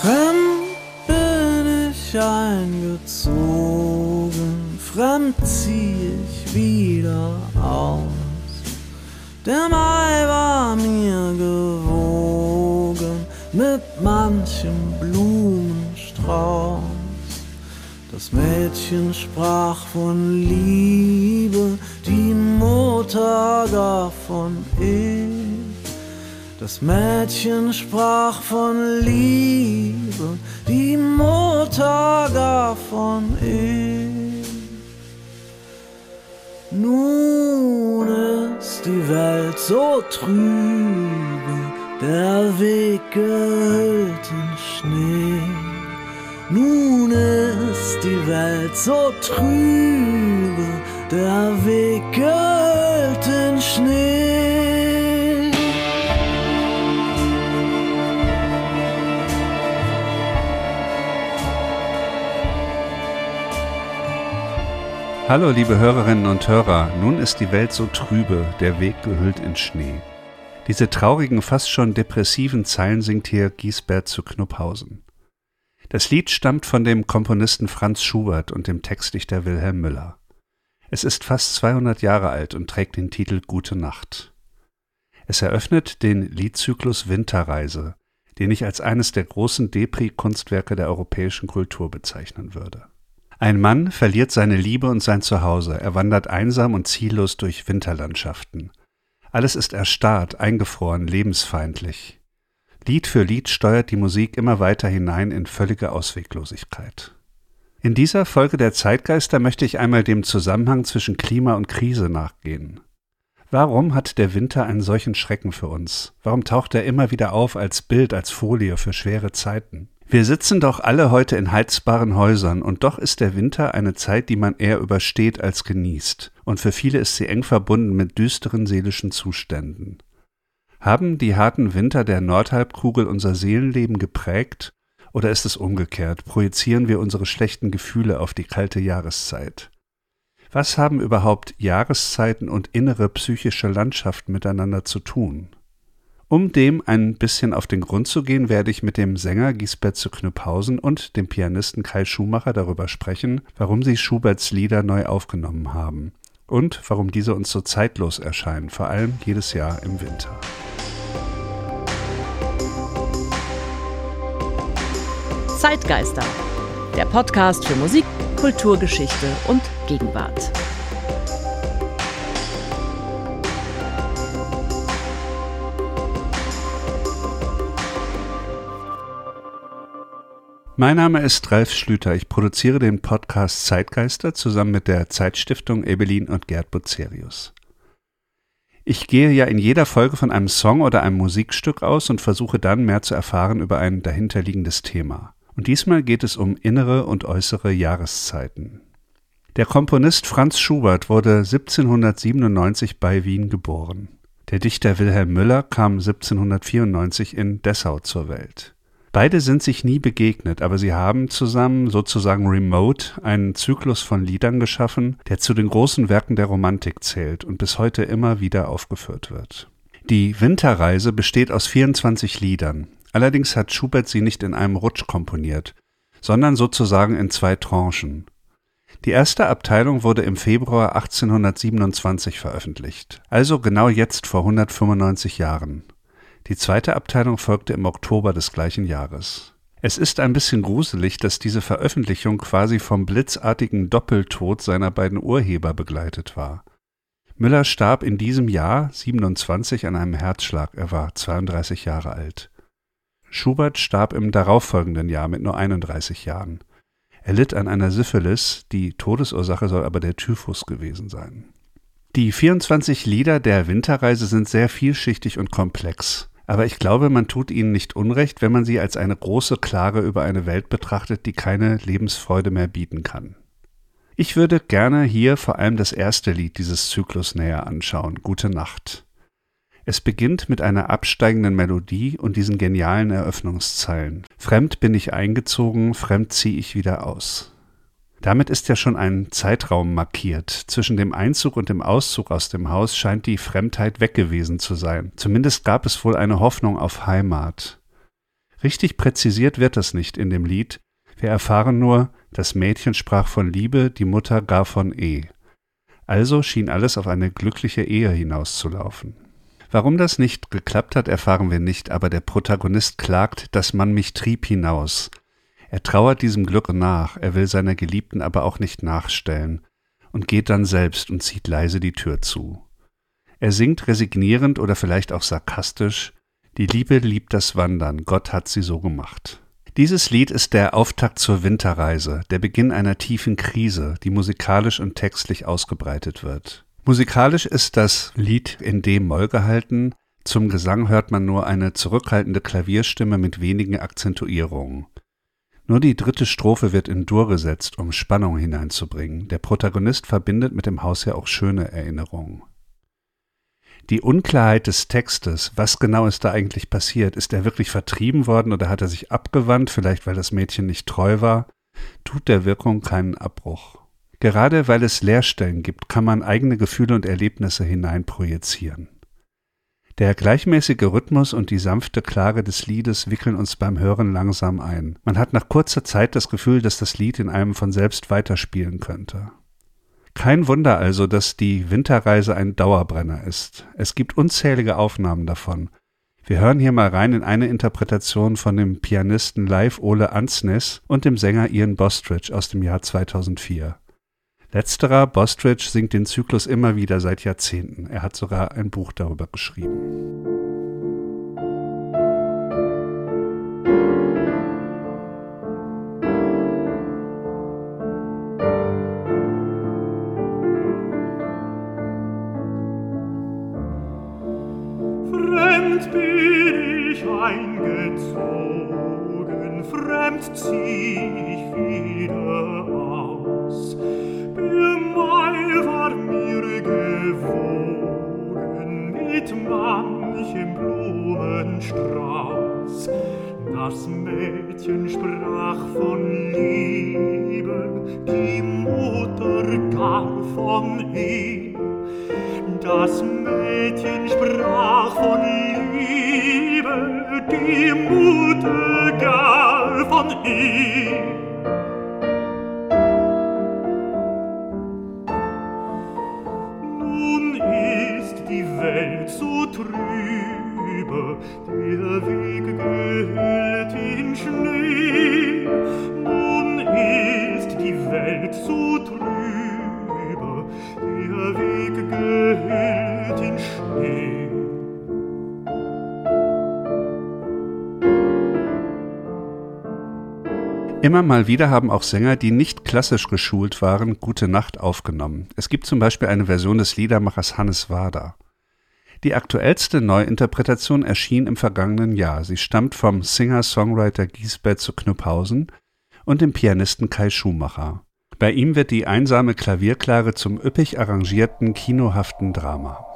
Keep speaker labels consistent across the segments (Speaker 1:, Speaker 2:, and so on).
Speaker 1: Fremd bin ich eingezogen, fremd zieh ich wieder aus. Der Mai war mir gewogen mit manchem Blumenstrauß. Das Mädchen sprach von Liebe, die Mutter davon ich. Das Mädchen sprach von Liebe, die Mutter davon ich. Nun ist die Welt so trübe, der Weg gehüllt in Schnee. Nun ist die Welt so trübe, der Weg gehüllt in Schnee.
Speaker 2: Hallo liebe Hörerinnen und Hörer, nun ist die Welt so trübe, der Weg gehüllt in Schnee. Diese traurigen, fast schon depressiven Zeilen singt hier Giesbert zu Knupphausen. Das Lied stammt von dem Komponisten Franz Schubert und dem Textdichter Wilhelm Müller. Es ist fast 200 Jahre alt und trägt den Titel Gute Nacht. Es eröffnet den Liedzyklus Winterreise, den ich als eines der großen Depri-Kunstwerke der europäischen Kultur bezeichnen würde. Ein Mann verliert seine Liebe und sein Zuhause, er wandert einsam und ziellos durch Winterlandschaften. Alles ist erstarrt, eingefroren, lebensfeindlich. Lied für Lied steuert die Musik immer weiter hinein in völlige Ausweglosigkeit. In dieser Folge der Zeitgeister möchte ich einmal dem Zusammenhang zwischen Klima und Krise nachgehen. Warum hat der Winter einen solchen Schrecken für uns? Warum taucht er immer wieder auf als Bild, als Folie für schwere Zeiten? Wir sitzen doch alle heute in heizbaren Häusern und doch ist der Winter eine Zeit, die man eher übersteht als genießt, und für viele ist sie eng verbunden mit düsteren seelischen Zuständen. Haben die harten Winter der Nordhalbkugel unser Seelenleben geprägt, oder ist es umgekehrt, projizieren wir unsere schlechten Gefühle auf die kalte Jahreszeit? Was haben überhaupt Jahreszeiten und innere psychische Landschaften miteinander zu tun? Um dem ein bisschen auf den Grund zu gehen, werde ich mit dem Sänger Giesbert zu Knüpphausen und dem Pianisten Kai Schumacher darüber sprechen, warum sie Schuberts Lieder neu aufgenommen haben und warum diese uns so zeitlos erscheinen, vor allem jedes Jahr im Winter.
Speaker 3: Zeitgeister, der Podcast für Musik, Kulturgeschichte und Gegenwart.
Speaker 2: Mein Name ist Ralf Schlüter. Ich produziere den Podcast Zeitgeister zusammen mit der Zeitstiftung Ebelin und Gerd Bucerius. Ich gehe ja in jeder Folge von einem Song oder einem Musikstück aus und versuche dann mehr zu erfahren über ein dahinterliegendes Thema. Und diesmal geht es um innere und äußere Jahreszeiten. Der Komponist Franz Schubert wurde 1797 bei Wien geboren. Der Dichter Wilhelm Müller kam 1794 in Dessau zur Welt. Beide sind sich nie begegnet, aber sie haben zusammen sozusagen remote einen Zyklus von Liedern geschaffen, der zu den großen Werken der Romantik zählt und bis heute immer wieder aufgeführt wird. Die Winterreise besteht aus 24 Liedern. Allerdings hat Schubert sie nicht in einem Rutsch komponiert, sondern sozusagen in zwei Tranchen. Die erste Abteilung wurde im Februar 1827 veröffentlicht, also genau jetzt vor 195 Jahren. Die zweite Abteilung folgte im Oktober des gleichen Jahres. Es ist ein bisschen gruselig, dass diese Veröffentlichung quasi vom blitzartigen Doppeltod seiner beiden Urheber begleitet war. Müller starb in diesem Jahr 27 an einem Herzschlag, er war 32 Jahre alt. Schubert starb im darauffolgenden Jahr mit nur 31 Jahren. Er litt an einer Syphilis, die Todesursache soll aber der Typhus gewesen sein. Die 24 Lieder der Winterreise sind sehr vielschichtig und komplex. Aber ich glaube, man tut ihnen nicht Unrecht, wenn man sie als eine große Klage über eine Welt betrachtet, die keine Lebensfreude mehr bieten kann. Ich würde gerne hier vor allem das erste Lied dieses Zyklus näher anschauen, Gute Nacht. Es beginnt mit einer absteigenden Melodie und diesen genialen Eröffnungszeilen. Fremd bin ich eingezogen, fremd zieh ich wieder aus. Damit ist ja schon ein Zeitraum markiert. Zwischen dem Einzug und dem Auszug aus dem Haus scheint die Fremdheit weg gewesen zu sein. Zumindest gab es wohl eine Hoffnung auf Heimat. Richtig präzisiert wird das nicht in dem Lied. Wir erfahren nur, das Mädchen sprach von Liebe, die Mutter gar von E. Also schien alles auf eine glückliche Ehe hinauszulaufen. Warum das nicht geklappt hat, erfahren wir nicht, aber der Protagonist klagt, dass man mich trieb hinaus. Er trauert diesem Glück nach, er will seiner Geliebten aber auch nicht nachstellen und geht dann selbst und zieht leise die Tür zu. Er singt resignierend oder vielleicht auch sarkastisch, die Liebe liebt das Wandern, Gott hat sie so gemacht. Dieses Lied ist der Auftakt zur Winterreise, der Beginn einer tiefen Krise, die musikalisch und textlich ausgebreitet wird. Musikalisch ist das Lied in D-Moll gehalten, zum Gesang hört man nur eine zurückhaltende Klavierstimme mit wenigen Akzentuierungen. Nur die dritte Strophe wird in Dur gesetzt, um Spannung hineinzubringen. Der Protagonist verbindet mit dem Haus ja auch schöne Erinnerungen. Die Unklarheit des Textes, was genau ist da eigentlich passiert? Ist er wirklich vertrieben worden oder hat er sich abgewandt, vielleicht weil das Mädchen nicht treu war? Tut der Wirkung keinen Abbruch. Gerade weil es Leerstellen gibt, kann man eigene Gefühle und Erlebnisse hineinprojizieren. Der gleichmäßige Rhythmus und die sanfte Klage des Liedes wickeln uns beim Hören langsam ein. Man hat nach kurzer Zeit das Gefühl, dass das Lied in einem von selbst weiterspielen könnte. Kein Wunder also, dass die Winterreise ein Dauerbrenner ist. Es gibt unzählige Aufnahmen davon. Wir hören hier mal rein in eine Interpretation von dem Pianisten Live Ole Ansnes und dem Sänger Ian Bostridge aus dem Jahr 2004. Letzterer, Bostridge, singt den Zyklus immer wieder seit Jahrzehnten. Er hat sogar ein Buch darüber geschrieben.
Speaker 4: Fremd bin ich eingezogen, fremd zieh ich wieder aus. Die Mutter gar von ihm.
Speaker 2: Immer mal wieder haben auch Sänger, die nicht klassisch geschult waren, Gute Nacht aufgenommen. Es gibt zum Beispiel eine Version des Liedermachers Hannes Wader. Die aktuellste Neuinterpretation erschien im vergangenen Jahr. Sie stammt vom Singer-Songwriter Giesbert zu Knüpphausen und dem Pianisten Kai Schumacher. Bei ihm wird die einsame Klavierklage zum üppig arrangierten, kinohaften Drama.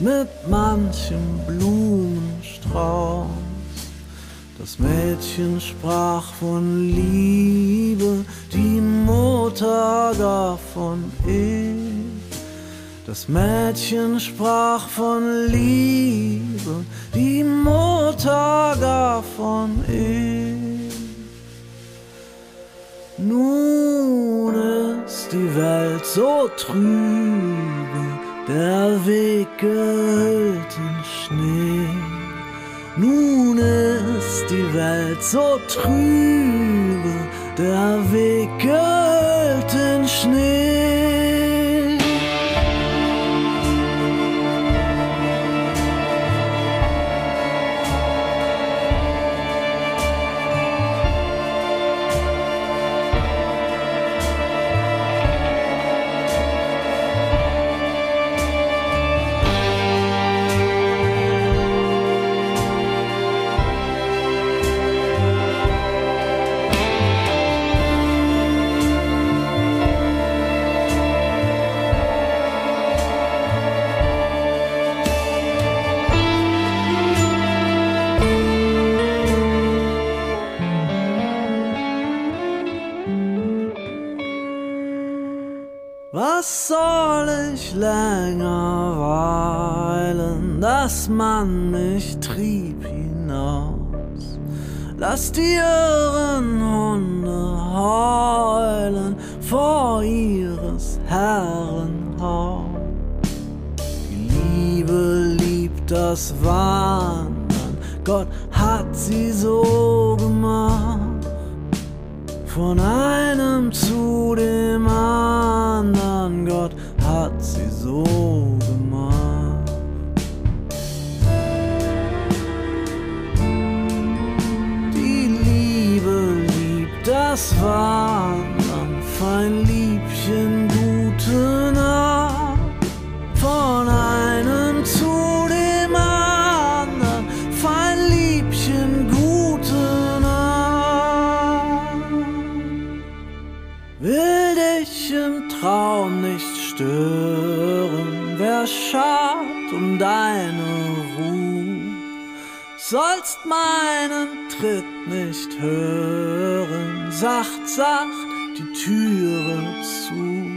Speaker 1: Mit manchem Blumenstrauß. Das Mädchen sprach von Liebe, die Mutter davon ich. Das Mädchen sprach von Liebe, die Mutter davon ich. Nun ist die Welt so trübe, der Weg gehüllt in Schnee. Nun ist die Welt so trübe, der Weg gehüllt in Schnee. Lass die deine Ruhe? Sollst meinen Tritt nicht hören, sacht, sacht die Türe zu.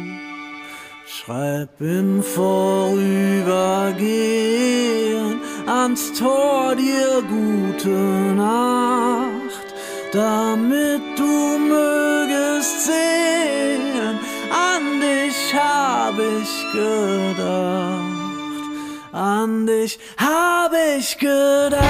Speaker 1: Schreib im Vorübergehen ans Tor dir gute Nacht, damit du mögest sehen, an dich hab ich gedacht, an dich hab ich gedacht.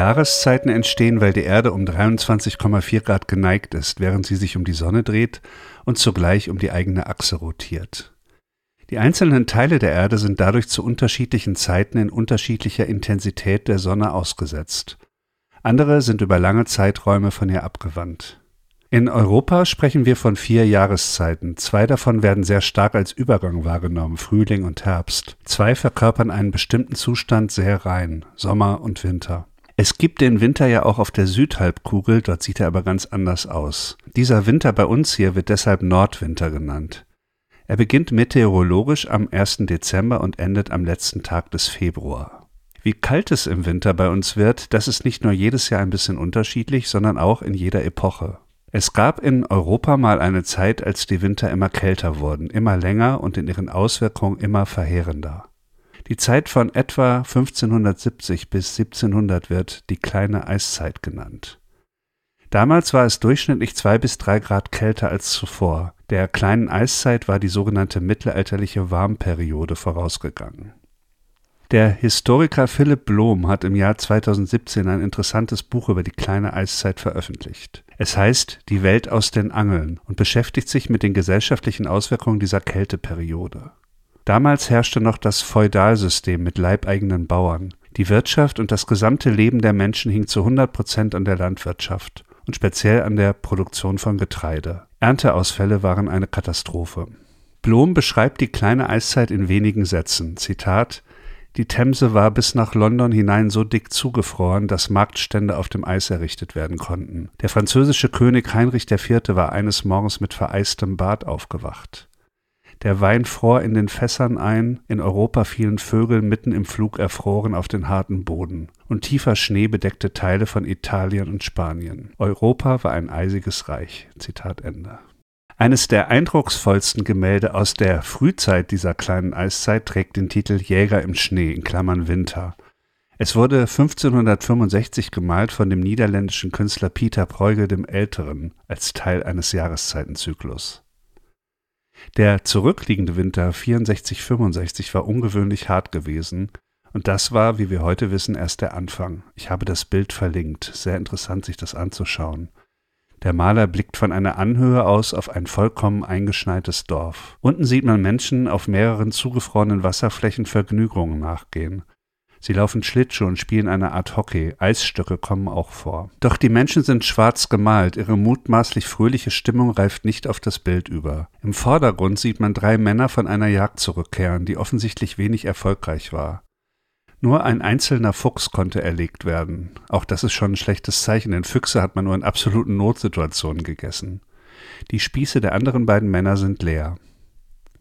Speaker 2: Jahreszeiten entstehen, weil die Erde um 23,4 Grad geneigt ist, während sie sich um die Sonne dreht und zugleich um die eigene Achse rotiert. Die einzelnen Teile der Erde sind dadurch zu unterschiedlichen Zeiten in unterschiedlicher Intensität der Sonne ausgesetzt. Andere sind über lange Zeiträume von ihr abgewandt. In Europa sprechen wir von vier Jahreszeiten. Zwei davon werden sehr stark als Übergang wahrgenommen, Frühling und Herbst. Zwei verkörpern einen bestimmten Zustand sehr rein, Sommer und Winter. Es gibt den Winter ja auch auf der Südhalbkugel, dort sieht er aber ganz anders aus. Dieser Winter bei uns hier wird deshalb Nordwinter genannt. Er beginnt meteorologisch am 1. Dezember und endet am letzten Tag des Februar. Wie kalt es im Winter bei uns wird, das ist nicht nur jedes Jahr ein bisschen unterschiedlich, sondern auch in jeder Epoche. Es gab in Europa mal eine Zeit, als die Winter immer kälter wurden, immer länger und in ihren Auswirkungen immer verheerender. Die Zeit von etwa 1570 bis 1700 wird die kleine Eiszeit genannt. Damals war es durchschnittlich zwei bis drei Grad kälter als zuvor. Der kleinen Eiszeit war die sogenannte mittelalterliche Warmperiode vorausgegangen. Der Historiker Philipp Blom hat im Jahr 2017 ein interessantes Buch über die kleine Eiszeit veröffentlicht. Es heißt Die Welt aus den Angeln und beschäftigt sich mit den gesellschaftlichen Auswirkungen dieser Kälteperiode. Damals herrschte noch das Feudalsystem mit leibeigenen Bauern. Die Wirtschaft und das gesamte Leben der Menschen hing zu 100 Prozent an der Landwirtschaft und speziell an der Produktion von Getreide. Ernteausfälle waren eine Katastrophe. Blom beschreibt die kleine Eiszeit in wenigen Sätzen. Zitat die Themse war bis nach London hinein so dick zugefroren, dass Marktstände auf dem Eis errichtet werden konnten. Der französische König Heinrich IV. war eines Morgens mit vereistem Bart aufgewacht. Der Wein fror in den Fässern ein, in Europa fielen Vögel mitten im Flug erfroren auf den harten Boden, und tiefer Schnee bedeckte Teile von Italien und Spanien. Europa war ein eisiges Reich. Zitat Ende. Eines der eindrucksvollsten Gemälde aus der Frühzeit dieser kleinen Eiszeit trägt den Titel Jäger im Schnee in Klammern Winter. Es wurde 1565 gemalt von dem niederländischen Künstler Pieter Bruegel dem Älteren als Teil eines Jahreszeitenzyklus. Der zurückliegende Winter 64-65 war ungewöhnlich hart gewesen, und das war, wie wir heute wissen, erst der Anfang. Ich habe das Bild verlinkt. Sehr interessant, sich das anzuschauen. Der Maler blickt von einer Anhöhe aus auf ein vollkommen eingeschneites Dorf. Unten sieht man Menschen auf mehreren zugefrorenen Wasserflächen Vergnügungen nachgehen. Sie laufen Schlittschuh und spielen eine Art Hockey. Eisstöcke kommen auch vor. Doch die Menschen sind schwarz gemalt. Ihre mutmaßlich fröhliche Stimmung reift nicht auf das Bild über. Im Vordergrund sieht man drei Männer von einer Jagd zurückkehren, die offensichtlich wenig erfolgreich war. Nur ein einzelner Fuchs konnte erlegt werden. Auch das ist schon ein schlechtes Zeichen, denn Füchse hat man nur in absoluten Notsituationen gegessen. Die Spieße der anderen beiden Männer sind leer.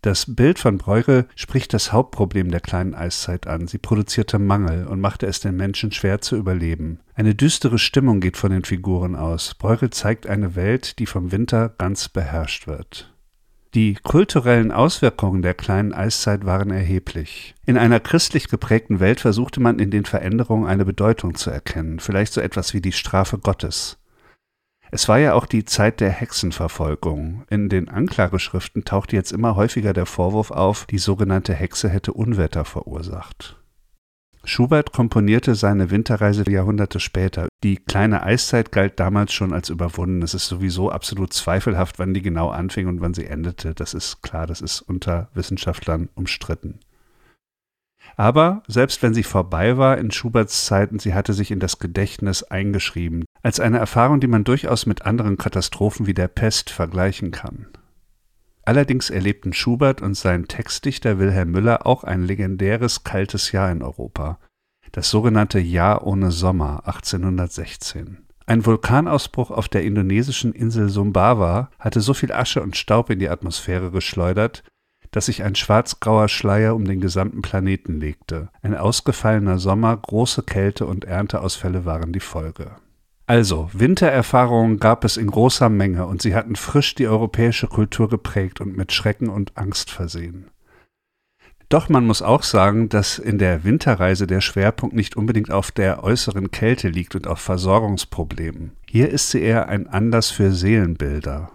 Speaker 2: Das Bild von Breuche spricht das Hauptproblem der kleinen Eiszeit an. Sie produzierte Mangel und machte es den Menschen schwer zu überleben. Eine düstere Stimmung geht von den Figuren aus. Breuche zeigt eine Welt, die vom Winter ganz beherrscht wird. Die kulturellen Auswirkungen der kleinen Eiszeit waren erheblich. In einer christlich geprägten Welt versuchte man in den Veränderungen eine Bedeutung zu erkennen, vielleicht so etwas wie die Strafe Gottes. Es war ja auch die Zeit der Hexenverfolgung. In den Anklageschriften tauchte jetzt immer häufiger der Vorwurf auf, die sogenannte Hexe hätte Unwetter verursacht. Schubert komponierte seine Winterreise Jahrhunderte später. Die kleine Eiszeit galt damals schon als überwunden. Es ist sowieso absolut zweifelhaft, wann die genau anfing und wann sie endete. Das ist klar, das ist unter Wissenschaftlern umstritten. Aber selbst wenn sie vorbei war in Schuberts Zeiten, sie hatte sich in das Gedächtnis eingeschrieben, als eine Erfahrung, die man durchaus mit anderen Katastrophen wie der Pest vergleichen kann. Allerdings erlebten Schubert und sein Textdichter Wilhelm Müller auch ein legendäres kaltes Jahr in Europa, das sogenannte Jahr ohne Sommer 1816. Ein Vulkanausbruch auf der indonesischen Insel Sumbawa hatte so viel Asche und Staub in die Atmosphäre geschleudert, dass sich ein schwarzgrauer Schleier um den gesamten Planeten legte. Ein ausgefallener Sommer, große Kälte und Ernteausfälle waren die Folge. Also, Wintererfahrungen gab es in großer Menge und sie hatten frisch die europäische Kultur geprägt und mit Schrecken und Angst versehen. Doch man muss auch sagen, dass in der Winterreise der Schwerpunkt nicht unbedingt auf der äußeren Kälte liegt und auf Versorgungsproblemen. Hier ist sie eher ein Anlass für Seelenbilder.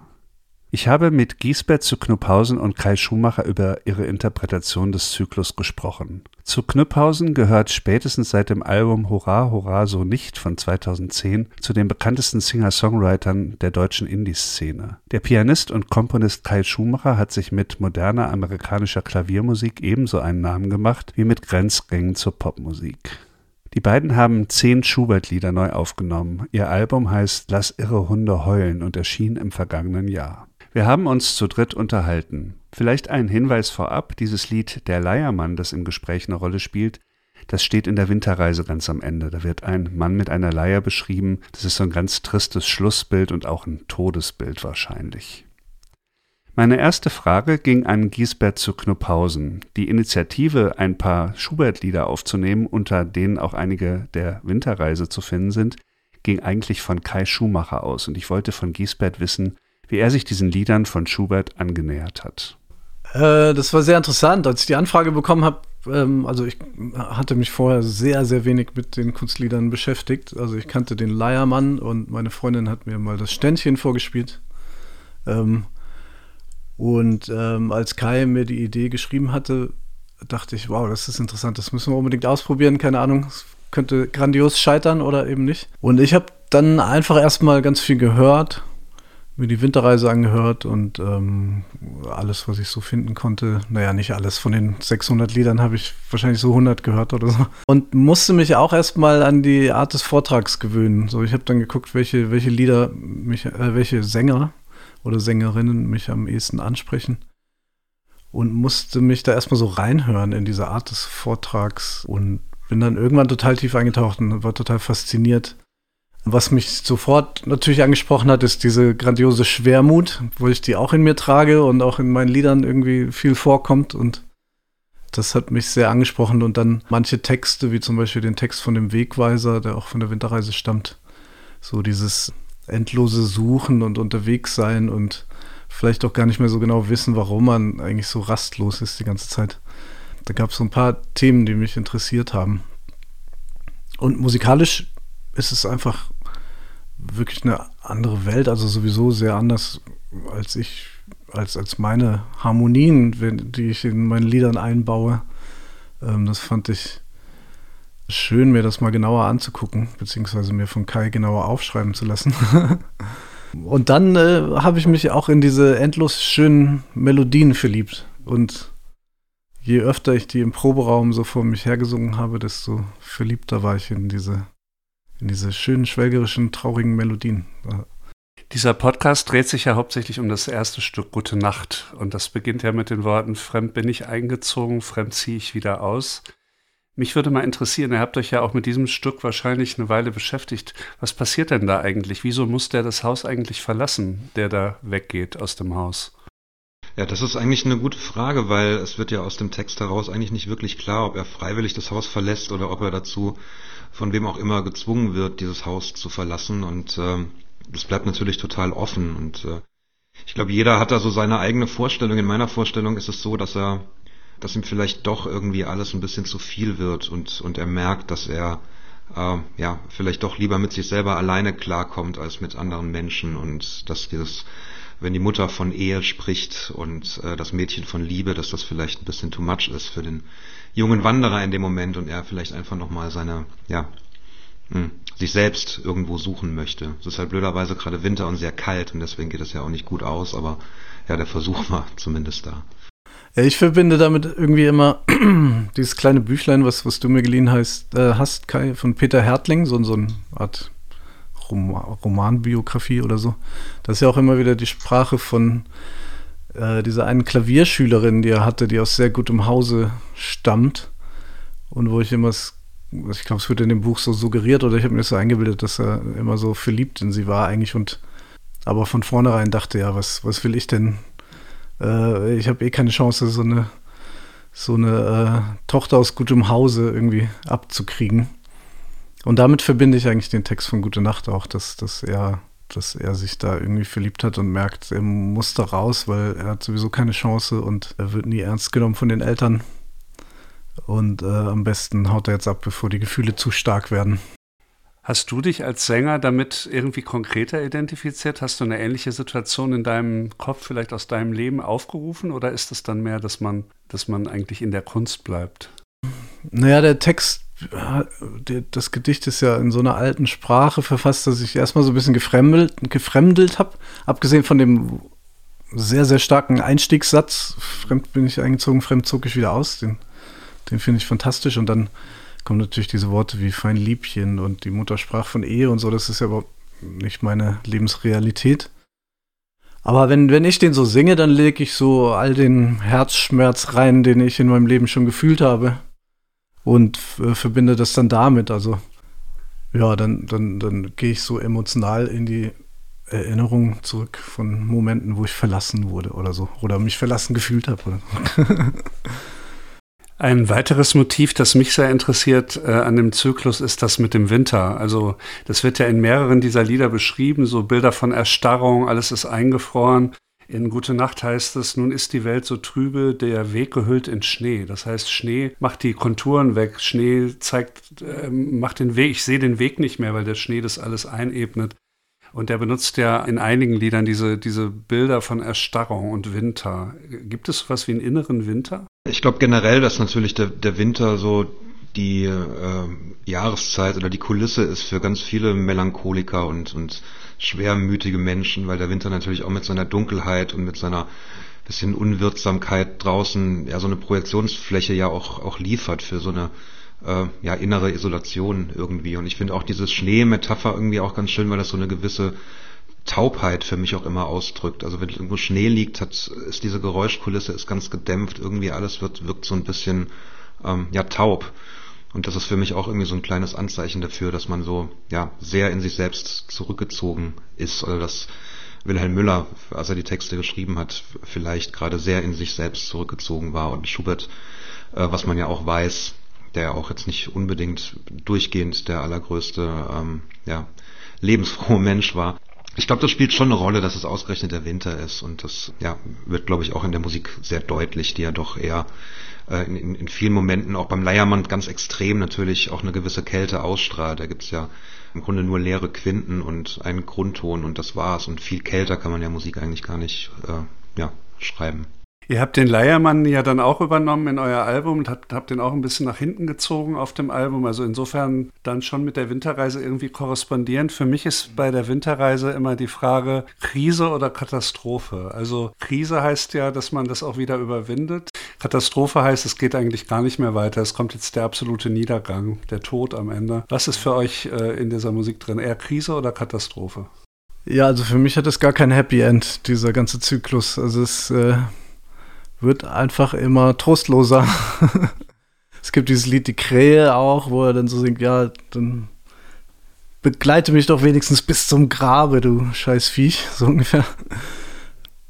Speaker 2: Ich habe mit Giesbert zu Knupphausen und Kai Schumacher über ihre Interpretation des Zyklus gesprochen. Zu Knüpphausen gehört spätestens seit dem Album Hurra, Hurra, so nicht von 2010 zu den bekanntesten Singer-Songwritern der deutschen Indie-Szene. Der Pianist und Komponist Kai Schumacher hat sich mit moderner amerikanischer Klaviermusik ebenso einen Namen gemacht wie mit Grenzgängen zur Popmusik. Die beiden haben zehn Schubert-Lieder neu aufgenommen. Ihr Album heißt Lass irre Hunde heulen und erschien im vergangenen Jahr. Wir haben uns zu dritt unterhalten. Vielleicht ein Hinweis vorab, dieses Lied Der Leiermann, das im Gespräch eine Rolle spielt, das steht in der Winterreise ganz am Ende. Da wird ein Mann mit einer Leier beschrieben. Das ist so ein ganz tristes Schlussbild und auch ein Todesbild wahrscheinlich. Meine erste Frage ging an Giesbert zu Knupphausen. Die Initiative, ein paar Schubert-Lieder aufzunehmen, unter denen auch einige der Winterreise zu finden sind, ging eigentlich von Kai Schumacher aus. Und ich wollte von Giesbert wissen, wie er sich diesen Liedern von Schubert angenähert hat.
Speaker 5: Äh, das war sehr interessant. Als ich die Anfrage bekommen habe, ähm, also ich hatte mich vorher sehr, sehr wenig mit den Kunstliedern beschäftigt. Also ich kannte den Leiermann und meine Freundin hat mir mal das Ständchen vorgespielt. Ähm, und ähm, als Kai mir die Idee geschrieben hatte, dachte ich, wow, das ist interessant, das müssen wir unbedingt ausprobieren, keine Ahnung, es könnte grandios scheitern oder eben nicht. Und ich habe dann einfach erstmal ganz viel gehört, mir die Winterreise angehört und ähm, alles, was ich so finden konnte. Naja, nicht alles. Von den 600 Liedern habe ich wahrscheinlich so 100 gehört oder so. Und musste mich auch erstmal an die Art des Vortrags gewöhnen. So, ich habe dann geguckt, welche, welche Lieder mich, äh, welche Sänger oder Sängerinnen mich am ehesten ansprechen. Und musste mich da erstmal so reinhören in diese Art des Vortrags und bin dann irgendwann total tief eingetaucht und war total fasziniert was mich sofort natürlich angesprochen hat, ist diese grandiose Schwermut, wo ich die auch in mir trage und auch in meinen Liedern irgendwie viel vorkommt. Und das hat mich sehr angesprochen. Und dann manche Texte, wie zum Beispiel den Text von dem Wegweiser, der auch von der Winterreise stammt. So dieses endlose Suchen und unterwegs sein und vielleicht auch gar nicht mehr so genau wissen, warum man eigentlich so rastlos ist die ganze Zeit. Da gab es so ein paar Themen, die mich interessiert haben. Und musikalisch ist es einfach wirklich eine andere Welt, also sowieso sehr anders als ich, als, als meine Harmonien, wenn, die ich in meinen Liedern einbaue. Ähm, das fand ich schön, mir das mal genauer anzugucken, beziehungsweise mir von Kai genauer aufschreiben zu lassen. Und dann äh, habe ich mich auch in diese endlos schönen Melodien verliebt. Und je öfter ich die im Proberaum so vor mich hergesungen habe, desto verliebter war ich in diese in diese schönen, schwelgerischen, traurigen Melodien.
Speaker 2: Dieser Podcast dreht sich ja hauptsächlich um das erste Stück Gute Nacht. Und das beginnt ja mit den Worten, fremd bin ich eingezogen, fremd ziehe ich wieder aus. Mich würde mal interessieren, ihr habt euch ja auch mit diesem Stück wahrscheinlich eine Weile beschäftigt. Was passiert denn da eigentlich? Wieso muss der das Haus eigentlich verlassen, der da weggeht aus dem Haus?
Speaker 6: Ja, das ist eigentlich eine gute Frage, weil es wird ja aus dem Text heraus eigentlich nicht wirklich klar, ob er freiwillig das Haus verlässt oder ob er dazu von wem auch immer gezwungen wird, dieses Haus zu verlassen. Und äh, das bleibt natürlich total offen. Und äh, ich glaube, jeder hat da so seine eigene Vorstellung. In meiner Vorstellung ist es so, dass er, dass ihm vielleicht doch irgendwie alles ein bisschen zu viel wird und, und er merkt, dass er äh, ja vielleicht doch lieber mit sich selber alleine klarkommt als mit anderen Menschen und dass dieses wenn die Mutter von Ehe spricht und äh, das Mädchen von Liebe, dass das vielleicht ein bisschen too much ist für den jungen Wanderer in dem Moment und er vielleicht einfach nochmal seine, ja, hm, sich selbst irgendwo suchen möchte. Es ist halt blöderweise gerade Winter und sehr kalt und deswegen geht es ja auch nicht gut aus, aber ja, der Versuch war zumindest da.
Speaker 5: Ja, ich verbinde damit irgendwie immer dieses kleine Büchlein, was, was du mir geliehen hast, äh, hast, Kai, von Peter Hertling, so, so eine Art Rom Romanbiografie oder so. Das ist ja auch immer wieder die Sprache von äh, dieser einen Klavierschülerin, die er hatte, die aus sehr gutem Hause stammt und wo ich immer, ich glaube, es wird in dem Buch so suggeriert oder ich habe mir das so eingebildet, dass er immer so verliebt in sie war eigentlich und aber von vornherein dachte, ja, was, was will ich denn? Äh, ich habe eh keine Chance, so eine, so eine äh, Tochter aus gutem Hause irgendwie abzukriegen. Und damit verbinde ich eigentlich den Text von Gute Nacht auch, dass, dass er dass er sich da irgendwie verliebt hat und merkt, er muss da raus, weil er hat sowieso keine Chance und er wird nie ernst genommen von den Eltern. Und äh, am besten haut er jetzt ab, bevor die Gefühle zu stark werden.
Speaker 2: Hast du dich als Sänger damit irgendwie konkreter identifiziert? Hast du eine ähnliche Situation in deinem Kopf, vielleicht aus deinem Leben aufgerufen? Oder ist es dann mehr, dass man, dass man eigentlich in der Kunst bleibt?
Speaker 5: Naja, der Text das Gedicht ist ja in so einer alten Sprache verfasst, dass ich erstmal so ein bisschen gefremdelt, gefremdelt habe. Abgesehen von dem sehr, sehr starken Einstiegssatz, fremd bin ich eingezogen, fremd zog ich wieder aus, den, den finde ich fantastisch. Und dann kommen natürlich diese Worte wie fein Liebchen und die Mutter sprach von Ehe und so, das ist ja überhaupt nicht meine Lebensrealität. Aber wenn, wenn ich den so singe, dann lege ich so all den Herzschmerz rein, den ich in meinem Leben schon gefühlt habe und äh, verbinde das dann damit. Also ja, dann, dann, dann gehe ich so emotional in die Erinnerung zurück von Momenten, wo ich verlassen wurde oder so. Oder mich verlassen gefühlt habe.
Speaker 2: Ein weiteres Motiv, das mich sehr interessiert äh, an dem Zyklus, ist das mit dem Winter. Also das wird ja in mehreren dieser Lieder beschrieben, so Bilder von Erstarrung, alles ist eingefroren. In Gute Nacht heißt es, nun ist die Welt so trübe, der Weg gehüllt in Schnee. Das heißt, Schnee macht die Konturen weg, Schnee zeigt, äh, macht den Weg, ich sehe den Weg nicht mehr, weil der Schnee das alles einebnet. Und er benutzt ja in einigen Liedern diese, diese Bilder von Erstarrung und Winter. Gibt es was wie einen inneren Winter?
Speaker 6: Ich glaube generell, dass natürlich der, der Winter so die äh, Jahreszeit oder die Kulisse ist für ganz viele Melancholiker und, und schwermütige Menschen, weil der Winter natürlich auch mit seiner Dunkelheit und mit seiner bisschen Unwirksamkeit draußen ja so eine Projektionsfläche ja auch, auch liefert für so eine äh, ja, innere Isolation irgendwie. Und ich finde auch dieses Schneemetapher irgendwie auch ganz schön, weil das so eine gewisse Taubheit für mich auch immer ausdrückt. Also wenn irgendwo Schnee liegt, hat, ist diese Geräuschkulisse ist ganz gedämpft. Irgendwie alles wird, wirkt so ein bisschen ähm, ja taub. Und das ist für mich auch irgendwie so ein kleines Anzeichen dafür, dass man so ja sehr in sich selbst zurückgezogen ist oder dass Wilhelm Müller, als er die Texte geschrieben hat, vielleicht gerade sehr in sich selbst zurückgezogen war und Schubert, äh, was man ja auch weiß, der auch jetzt nicht unbedingt durchgehend der allergrößte ähm, ja, lebensfrohe Mensch war. Ich glaube, das spielt schon eine Rolle, dass es ausgerechnet der Winter ist und das ja, wird, glaube ich, auch in der Musik sehr deutlich, die ja doch eher äh, in, in vielen Momenten auch beim Leiermann ganz extrem natürlich auch eine gewisse Kälte ausstrahlt. Da gibt's ja im Grunde nur leere Quinten und einen Grundton und das war's. Und viel kälter kann man ja Musik eigentlich gar nicht äh, ja, schreiben.
Speaker 2: Ihr habt den Leiermann ja dann auch übernommen in euer Album und habt, habt den auch ein bisschen nach hinten gezogen auf dem Album. Also insofern dann schon mit der Winterreise irgendwie korrespondierend. Für mich ist bei der Winterreise immer die Frage Krise oder Katastrophe. Also Krise heißt ja, dass man das auch wieder überwindet. Katastrophe heißt, es geht eigentlich gar nicht mehr weiter. Es kommt jetzt der absolute Niedergang, der Tod am Ende. Was ist für euch äh, in dieser Musik drin? Eher Krise oder Katastrophe?
Speaker 5: Ja, also für mich hat es gar kein Happy End, dieser ganze Zyklus. Also es äh, wird einfach immer trostloser. es gibt dieses Lied Die Krähe auch, wo er dann so singt, ja, dann begleite mich doch wenigstens bis zum Grabe, du scheiß Viech, so ungefähr.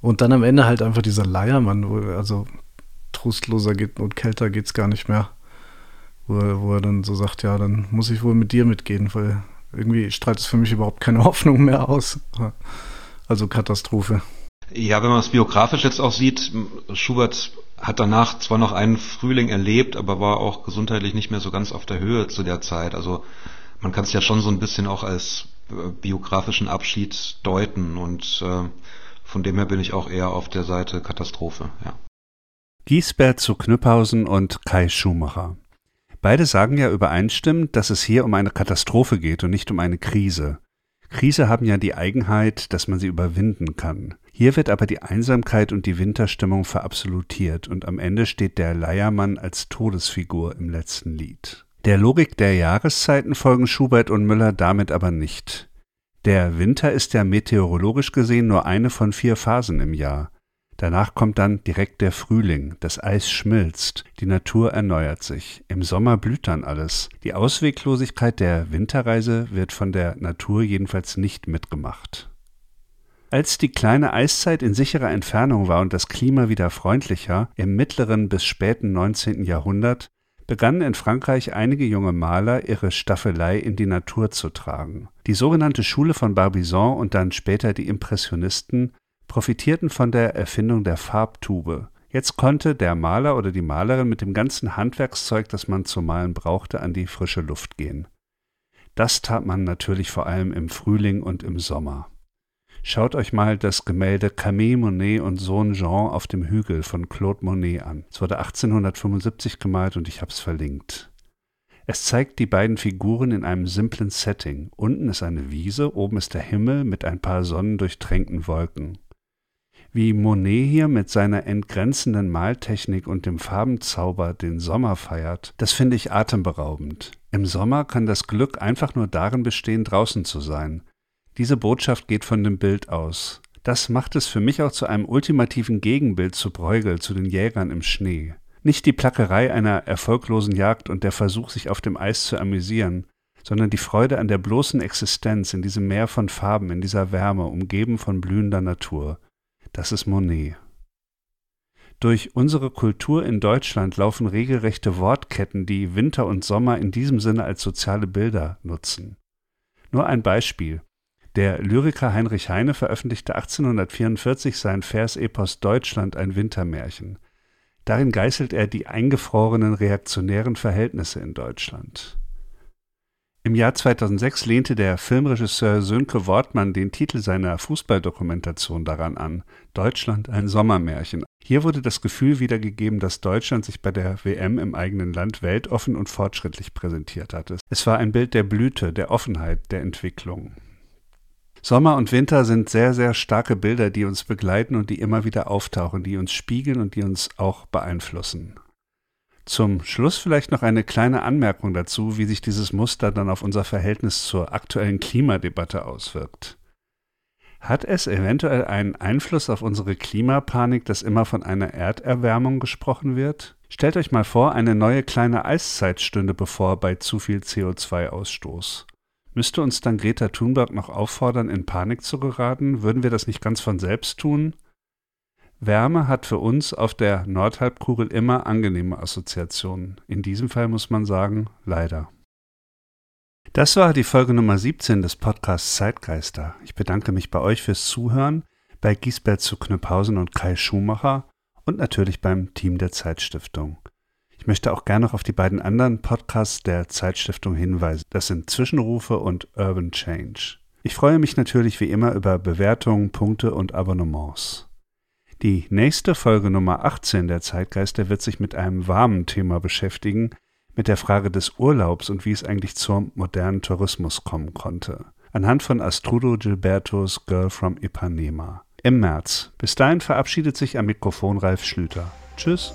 Speaker 5: Und dann am Ende halt einfach dieser Leiermann, wo, also trostloser geht und kälter geht es gar nicht mehr. Wo er, wo er dann so sagt, ja, dann muss ich wohl mit dir mitgehen, weil irgendwie strahlt es für mich überhaupt keine Hoffnung mehr aus. Also Katastrophe.
Speaker 6: Ja, wenn man es biografisch jetzt auch sieht, Schubert hat danach zwar noch einen Frühling erlebt, aber war auch gesundheitlich nicht mehr so ganz auf der Höhe zu der Zeit. Also man kann es ja schon so ein bisschen auch als äh, biografischen Abschied deuten und äh, von dem her bin ich auch eher auf der Seite Katastrophe, ja.
Speaker 2: Giesbert zu Knüpphausen und Kai Schumacher. Beide sagen ja übereinstimmend, dass es hier um eine Katastrophe geht und nicht um eine Krise. Krise haben ja die Eigenheit, dass man sie überwinden kann. Hier wird aber die Einsamkeit und die Winterstimmung verabsolutiert und am Ende steht der Leiermann als Todesfigur im letzten Lied. Der Logik der Jahreszeiten folgen Schubert und Müller damit aber nicht. Der Winter ist ja meteorologisch gesehen nur eine von vier Phasen im Jahr. Danach kommt dann direkt der Frühling, das Eis schmilzt, die Natur erneuert sich, im Sommer blüht dann alles. Die Ausweglosigkeit der Winterreise wird von der Natur jedenfalls nicht mitgemacht. Als die kleine Eiszeit in sicherer Entfernung war und das Klima wieder freundlicher, im mittleren bis späten 19. Jahrhundert, begannen in Frankreich einige junge Maler ihre Staffelei in die Natur zu tragen. Die sogenannte Schule von Barbizon und dann später die Impressionisten profitierten von der Erfindung der Farbtube. Jetzt konnte der Maler oder die Malerin mit dem ganzen Handwerkszeug, das man zum Malen brauchte, an die frische Luft gehen. Das tat man natürlich vor allem im Frühling und im Sommer. Schaut euch mal das Gemälde Camille Monet und Sohn Jean auf dem Hügel von Claude Monet an. Es wurde 1875 gemalt und ich habe es verlinkt. Es zeigt die beiden Figuren in einem simplen Setting. Unten ist eine Wiese, oben ist der Himmel mit ein paar sonnendurchtränkten Wolken. Wie Monet hier mit seiner entgrenzenden Maltechnik und dem Farbenzauber den Sommer feiert, das finde ich atemberaubend. Im Sommer kann das Glück einfach nur darin bestehen, draußen zu sein. Diese Botschaft geht von dem Bild aus. Das macht es für mich auch zu einem ultimativen Gegenbild zu Bruegel, zu den Jägern im Schnee. Nicht die Plackerei einer erfolglosen Jagd und der Versuch, sich auf dem Eis zu amüsieren, sondern die Freude an der bloßen Existenz in diesem Meer von Farben, in dieser Wärme, umgeben von blühender Natur. Das ist Monet. Durch unsere Kultur in Deutschland laufen regelrechte Wortketten, die Winter und Sommer in diesem Sinne als soziale Bilder nutzen. Nur ein Beispiel. Der Lyriker Heinrich Heine veröffentlichte 1844 sein Versepos Deutschland ein Wintermärchen. Darin geißelt er die eingefrorenen reaktionären Verhältnisse in Deutschland. Im Jahr 2006 lehnte der Filmregisseur Sönke Wortmann den Titel seiner Fußballdokumentation daran an: Deutschland ein Sommermärchen. Hier wurde das Gefühl wiedergegeben, dass Deutschland sich bei der WM im eigenen Land weltoffen und fortschrittlich präsentiert hatte. Es war ein Bild der Blüte, der Offenheit, der Entwicklung. Sommer und Winter sind sehr, sehr starke Bilder, die uns begleiten und die immer wieder auftauchen, die uns spiegeln und die uns auch beeinflussen. Zum Schluss vielleicht noch eine kleine Anmerkung dazu, wie sich dieses Muster dann auf unser Verhältnis zur aktuellen Klimadebatte auswirkt. Hat es eventuell einen Einfluss auf unsere Klimapanik, dass immer von einer Erderwärmung gesprochen wird? Stellt euch mal vor, eine neue kleine Eiszeit stünde bevor bei zu viel CO2-Ausstoß. Müsste uns dann Greta Thunberg noch auffordern, in Panik zu geraten? Würden wir das nicht ganz von selbst tun? Wärme hat für uns auf der Nordhalbkugel immer angenehme Assoziationen. In diesem Fall muss man sagen, leider. Das war die Folge Nummer 17 des Podcasts Zeitgeister. Ich bedanke mich bei euch fürs Zuhören, bei Giesbert zu Knüpphausen und Kai Schumacher und natürlich beim Team der Zeitstiftung. Ich möchte auch gerne noch auf die beiden anderen Podcasts der Zeitstiftung hinweisen. Das sind Zwischenrufe und Urban Change. Ich freue mich natürlich wie immer über Bewertungen, Punkte und Abonnements. Die nächste Folge Nummer 18 der Zeitgeister wird sich mit einem warmen Thema beschäftigen, mit der Frage des Urlaubs und wie es eigentlich zum modernen Tourismus kommen konnte. Anhand von Astrudo Gilbertos Girl from Ipanema. Im März. Bis dahin verabschiedet sich am Mikrofon Ralf Schlüter. Tschüss.